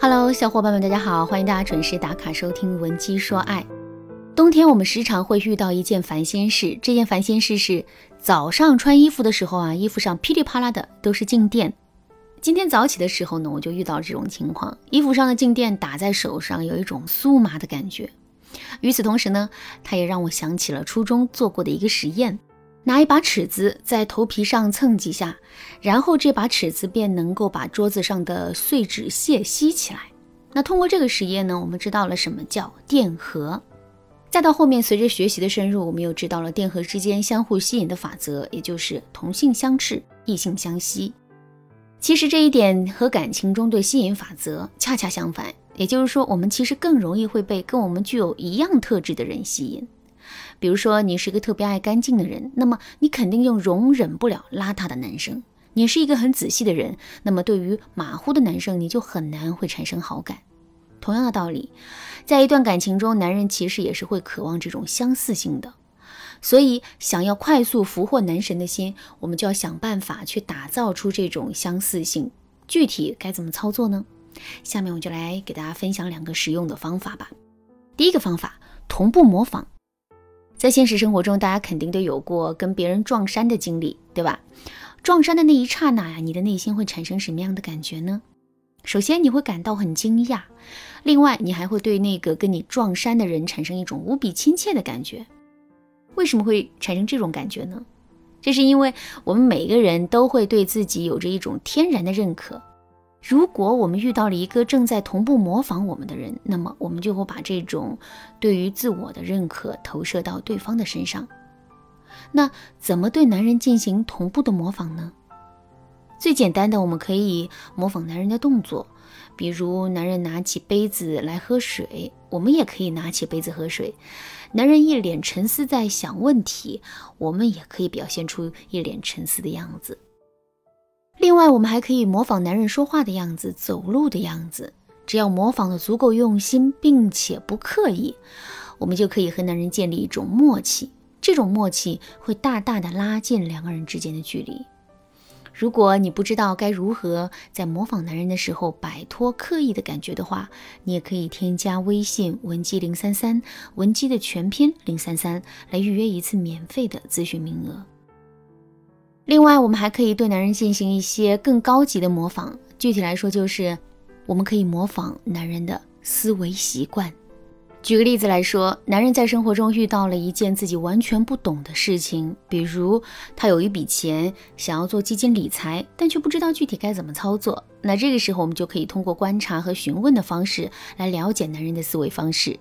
Hello，小伙伴们，大家好，欢迎大家准时打卡收听《文姬说爱》。冬天我们时常会遇到一件烦心事，这件烦心事是早上穿衣服的时候啊，衣服上噼里啪啦的都是静电。今天早起的时候呢，我就遇到这种情况，衣服上的静电打在手上，有一种酥麻的感觉。与此同时呢，它也让我想起了初中做过的一个实验。拿一把尺子在头皮上蹭几下，然后这把尺子便能够把桌子上的碎纸屑吸起来。那通过这个实验呢，我们知道了什么叫电荷。再到后面，随着学习的深入，我们又知道了电荷之间相互吸引的法则，也就是同性相斥，异性相吸。其实这一点和感情中对吸引法则恰恰相反，也就是说，我们其实更容易会被跟我们具有一样特质的人吸引。比如说，你是一个特别爱干净的人，那么你肯定就容忍不了邋遢的男生；你是一个很仔细的人，那么对于马虎的男生，你就很难会产生好感。同样的道理，在一段感情中，男人其实也是会渴望这种相似性的。所以，想要快速俘获男神的心，我们就要想办法去打造出这种相似性。具体该怎么操作呢？下面我就来给大家分享两个实用的方法吧。第一个方法，同步模仿。在现实生活中，大家肯定都有过跟别人撞衫的经历，对吧？撞衫的那一刹那呀，你的内心会产生什么样的感觉呢？首先，你会感到很惊讶；另外，你还会对那个跟你撞衫的人产生一种无比亲切的感觉。为什么会产生这种感觉呢？这是因为我们每个人都会对自己有着一种天然的认可。如果我们遇到了一个正在同步模仿我们的人，那么我们就会把这种对于自我的认可投射到对方的身上。那怎么对男人进行同步的模仿呢？最简单的，我们可以模仿男人的动作，比如男人拿起杯子来喝水，我们也可以拿起杯子喝水；男人一脸沉思在想问题，我们也可以表现出一脸沉思的样子。另外，我们还可以模仿男人说话的样子、走路的样子。只要模仿的足够用心，并且不刻意，我们就可以和男人建立一种默契。这种默契会大大的拉近两个人之间的距离。如果你不知道该如何在模仿男人的时候摆脱刻意的感觉的话，你也可以添加微信文姬零三三，文姬的全拼零三三，来预约一次免费的咨询名额。另外，我们还可以对男人进行一些更高级的模仿。具体来说，就是我们可以模仿男人的思维习惯。举个例子来说，男人在生活中遇到了一件自己完全不懂的事情，比如他有一笔钱想要做基金理财，但却不知道具体该怎么操作。那这个时候，我们就可以通过观察和询问的方式来了解男人的思维方式。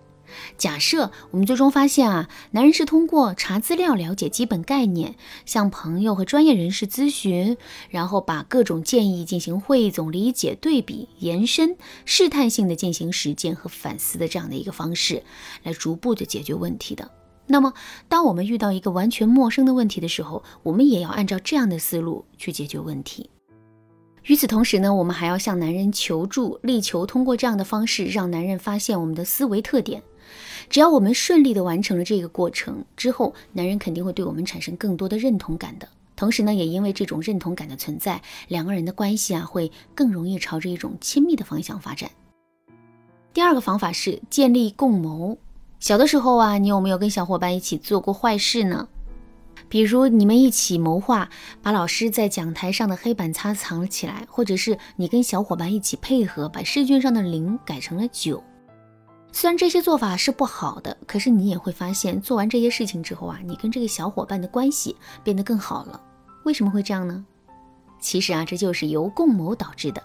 假设我们最终发现啊，男人是通过查资料了解基本概念，向朋友和专业人士咨询，然后把各种建议进行汇总、理解、对比、延伸、试探性的进行实践和反思的这样的一个方式，来逐步的解决问题的。那么，当我们遇到一个完全陌生的问题的时候，我们也要按照这样的思路去解决问题。与此同时呢，我们还要向男人求助，力求通过这样的方式让男人发现我们的思维特点。只要我们顺利的完成了这个过程之后，男人肯定会对我们产生更多的认同感的。同时呢，也因为这种认同感的存在，两个人的关系啊会更容易朝着一种亲密的方向发展。第二个方法是建立共谋。小的时候啊，你有没有跟小伙伴一起做过坏事呢？比如你们一起谋划把老师在讲台上的黑板擦藏了起来，或者是你跟小伙伴一起配合把试卷上的零改成了九。虽然这些做法是不好的，可是你也会发现，做完这些事情之后啊，你跟这个小伙伴的关系变得更好了。为什么会这样呢？其实啊，这就是由共谋导致的。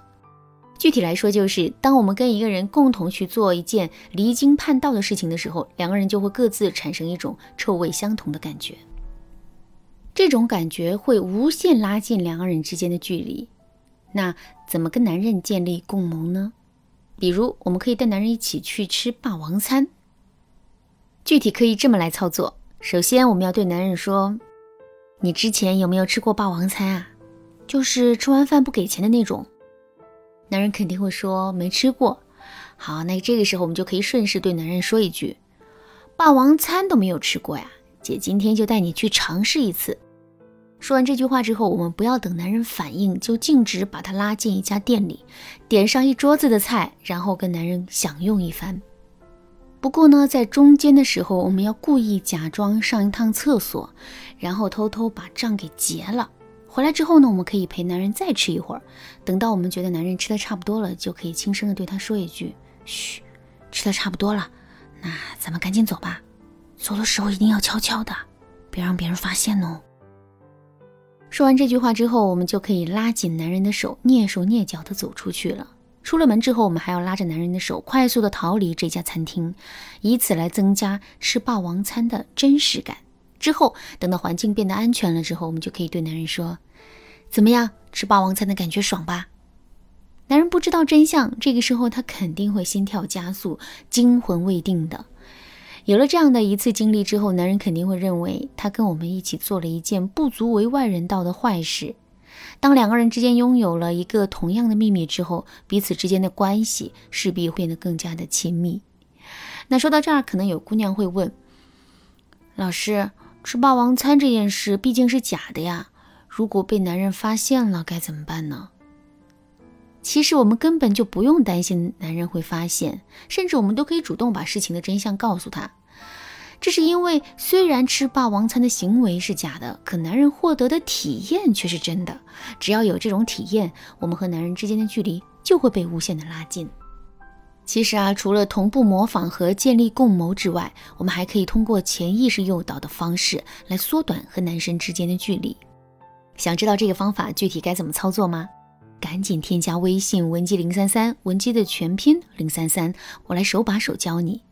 具体来说，就是当我们跟一个人共同去做一件离经叛道的事情的时候，两个人就会各自产生一种臭味相同的感觉。这种感觉会无限拉近两个人之间的距离。那怎么跟男人建立共谋呢？比如，我们可以带男人一起去吃霸王餐。具体可以这么来操作：首先，我们要对男人说：“你之前有没有吃过霸王餐啊？就是吃完饭不给钱的那种。”男人肯定会说没吃过。好，那这个时候我们就可以顺势对男人说一句：“霸王餐都没有吃过呀，姐今天就带你去尝试一次。”说完这句话之后，我们不要等男人反应，就径直把他拉进一家店里，点上一桌子的菜，然后跟男人享用一番。不过呢，在中间的时候，我们要故意假装上一趟厕所，然后偷偷把账给结了。回来之后呢，我们可以陪男人再吃一会儿，等到我们觉得男人吃的差不多了，就可以轻声的对他说一句：“嘘，吃的差不多了，那咱们赶紧走吧。走的时候一定要悄悄的，别让别人发现哦。”说完这句话之后，我们就可以拉紧男人的手，蹑手蹑脚地走出去了。出了门之后，我们还要拉着男人的手，快速地逃离这家餐厅，以此来增加吃霸王餐的真实感。之后，等到环境变得安全了之后，我们就可以对男人说：“怎么样，吃霸王餐的感觉爽吧？”男人不知道真相，这个时候他肯定会心跳加速，惊魂未定的。有了这样的一次经历之后，男人肯定会认为他跟我们一起做了一件不足为外人道的坏事。当两个人之间拥有了一个同样的秘密之后，彼此之间的关系势必会变得更加的亲密。那说到这儿，可能有姑娘会问：老师，吃霸王餐这件事毕竟是假的呀，如果被男人发现了该怎么办呢？其实我们根本就不用担心男人会发现，甚至我们都可以主动把事情的真相告诉他。这是因为，虽然吃霸王餐的行为是假的，可男人获得的体验却是真的。只要有这种体验，我们和男人之间的距离就会被无限的拉近。其实啊，除了同步模仿和建立共谋之外，我们还可以通过潜意识诱导的方式来缩短和男生之间的距离。想知道这个方法具体该怎么操作吗？赶紧添加微信文姬零三三，文姬的全拼零三三，我来手把手教你。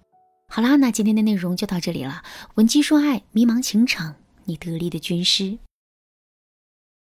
好啦，那今天的内容就到这里了。文姬说爱，迷茫情场，你得力的军师。